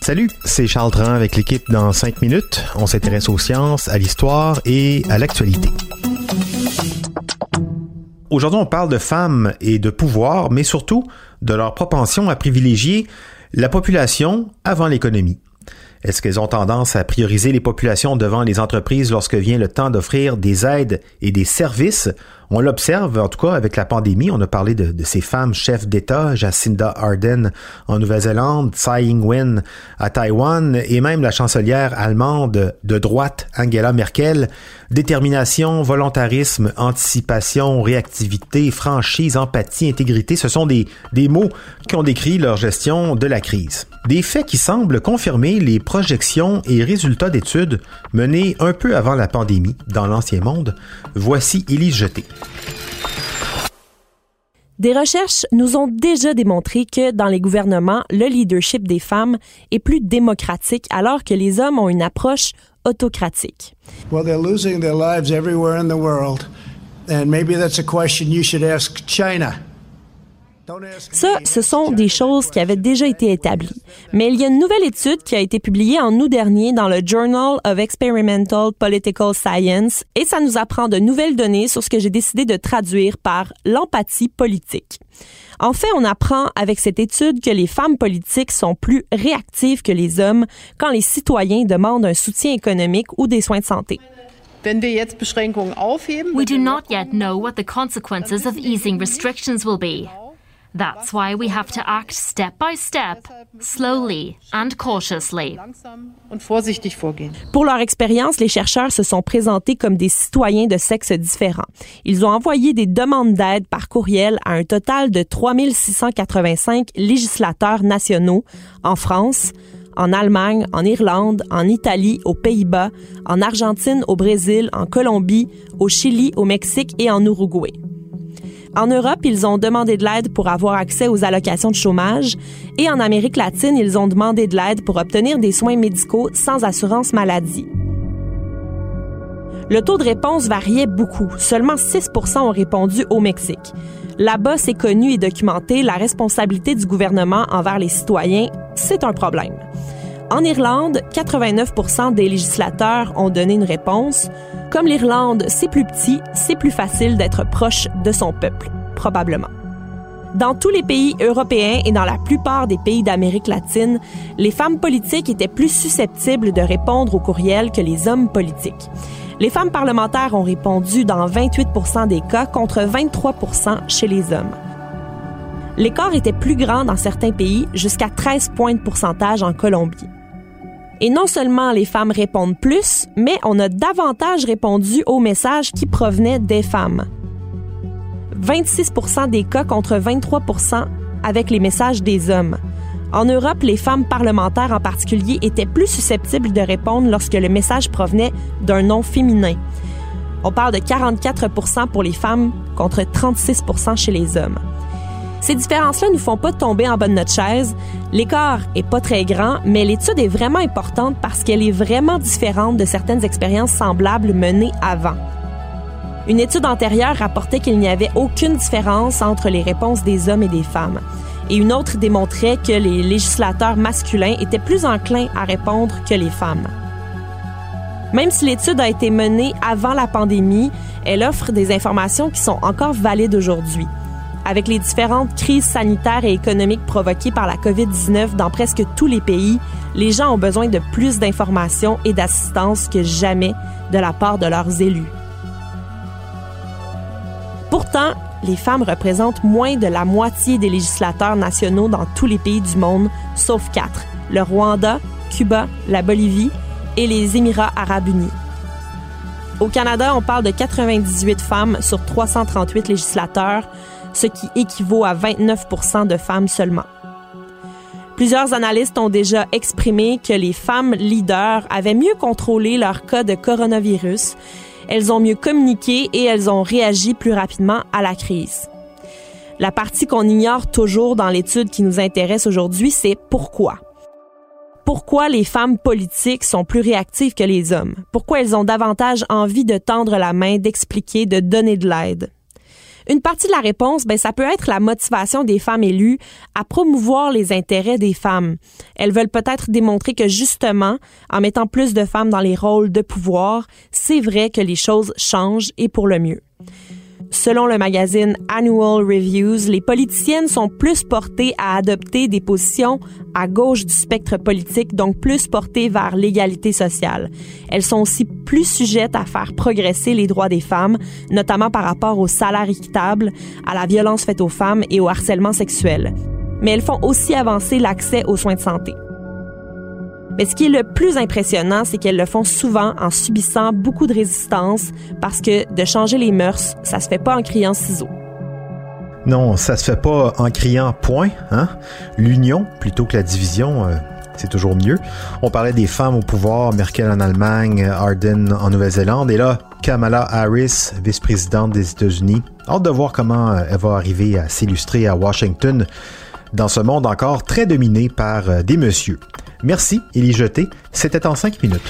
Salut, c'est Charles Tran avec l'équipe dans 5 minutes. On s'intéresse aux sciences, à l'histoire et à l'actualité. Aujourd'hui, on parle de femmes et de pouvoir, mais surtout de leur propension à privilégier la population avant l'économie. Est-ce qu'elles ont tendance à prioriser les populations devant les entreprises lorsque vient le temps d'offrir des aides et des services? On l'observe, en tout cas, avec la pandémie. On a parlé de, ces femmes chefs d'État, Jacinda Ardern en Nouvelle-Zélande, Tsai Ing-wen à Taïwan et même la chancelière allemande de droite, Angela Merkel. Détermination, volontarisme, anticipation, réactivité, franchise, empathie, intégrité, ce sont des, des mots qui ont décrit leur gestion de la crise. Des faits qui semblent confirmer les projections et résultats d'études menées un peu avant la pandémie dans l'ancien monde. Voici Élise Jeté. Des recherches nous ont déjà démontré que dans les gouvernements, le leadership des femmes est plus démocratique alors que les hommes ont une approche autocratique. Well, they're losing their lives everywhere in the world. And maybe that's a question you should ask China. Ça, ce sont des choses qui avaient déjà été établies. Mais il y a une nouvelle étude qui a été publiée en août dernier dans le Journal of Experimental Political Science et ça nous apprend de nouvelles données sur ce que j'ai décidé de traduire par l'empathie politique. En fait, on apprend avec cette étude que les femmes politiques sont plus réactives que les hommes quand les citoyens demandent un soutien économique ou des soins de santé. We do not yet know what the consequences of easing restrictions will be. That's why we have to act step by step, slowly and cautiously. Pour leur expérience, les chercheurs se sont présentés comme des citoyens de sexe différents. Ils ont envoyé des demandes d'aide par courriel à un total de 3685 législateurs nationaux en France, en Allemagne, en Irlande, en Italie, aux Pays-Bas, en Argentine, au Brésil, en Colombie, au Chili, au Mexique et en Uruguay. En Europe, ils ont demandé de l'aide pour avoir accès aux allocations de chômage et en Amérique latine, ils ont demandé de l'aide pour obtenir des soins médicaux sans assurance maladie. Le taux de réponse variait beaucoup. Seulement 6 ont répondu au Mexique. Là-bas, c'est connu et documenté, la responsabilité du gouvernement envers les citoyens, c'est un problème. En Irlande, 89% des législateurs ont donné une réponse. Comme l'Irlande, c'est plus petit, c'est plus facile d'être proche de son peuple, probablement. Dans tous les pays européens et dans la plupart des pays d'Amérique latine, les femmes politiques étaient plus susceptibles de répondre aux courriels que les hommes politiques. Les femmes parlementaires ont répondu dans 28% des cas contre 23% chez les hommes. L'écart était plus grand dans certains pays, jusqu'à 13 points de pourcentage en Colombie. Et non seulement les femmes répondent plus, mais on a davantage répondu aux messages qui provenaient des femmes. 26 des cas contre 23 avec les messages des hommes. En Europe, les femmes parlementaires en particulier étaient plus susceptibles de répondre lorsque le message provenait d'un nom féminin. On parle de 44% pour les femmes contre 36% chez les hommes. Ces différences-là nous font pas tomber en bas de chaise. L'écart est pas très grand, mais l'étude est vraiment importante parce qu'elle est vraiment différente de certaines expériences semblables menées avant. Une étude antérieure rapportait qu'il n'y avait aucune différence entre les réponses des hommes et des femmes. Et une autre démontrait que les législateurs masculins étaient plus enclins à répondre que les femmes. Même si l'étude a été menée avant la pandémie, elle offre des informations qui sont encore valides aujourd'hui. Avec les différentes crises sanitaires et économiques provoquées par la COVID-19 dans presque tous les pays, les gens ont besoin de plus d'informations et d'assistance que jamais de la part de leurs élus. Pourtant, les femmes représentent moins de la moitié des législateurs nationaux dans tous les pays du monde, sauf quatre, le Rwanda, Cuba, la Bolivie et les Émirats arabes unis. Au Canada, on parle de 98 femmes sur 338 législateurs, ce qui équivaut à 29 de femmes seulement. Plusieurs analystes ont déjà exprimé que les femmes leaders avaient mieux contrôlé leur cas de coronavirus, elles ont mieux communiqué et elles ont réagi plus rapidement à la crise. La partie qu'on ignore toujours dans l'étude qui nous intéresse aujourd'hui, c'est pourquoi. Pourquoi les femmes politiques sont plus réactives que les hommes? Pourquoi elles ont davantage envie de tendre la main, d'expliquer, de donner de l'aide? Une partie de la réponse, ben, ça peut être la motivation des femmes élues à promouvoir les intérêts des femmes. Elles veulent peut-être démontrer que justement, en mettant plus de femmes dans les rôles de pouvoir, c'est vrai que les choses changent et pour le mieux. Selon le magazine Annual Reviews, les politiciennes sont plus portées à adopter des positions à gauche du spectre politique, donc plus portées vers l'égalité sociale. Elles sont aussi plus sujettes à faire progresser les droits des femmes, notamment par rapport au salaire équitable, à la violence faite aux femmes et au harcèlement sexuel. Mais elles font aussi avancer l'accès aux soins de santé. Mais ce qui est le plus impressionnant, c'est qu'elles le font souvent en subissant beaucoup de résistance parce que de changer les mœurs, ça se fait pas en criant ciseaux. Non, ça se fait pas en criant point, hein? L'union plutôt que la division, euh, c'est toujours mieux. On parlait des femmes au pouvoir, Merkel en Allemagne, Arden en Nouvelle-Zélande, et là, Kamala Harris, vice-présidente des États-Unis. Hâte de voir comment euh, elle va arriver à s'illustrer à Washington dans ce monde encore très dominé par euh, des messieurs. Merci, il y jeté. C'était en cinq minutes.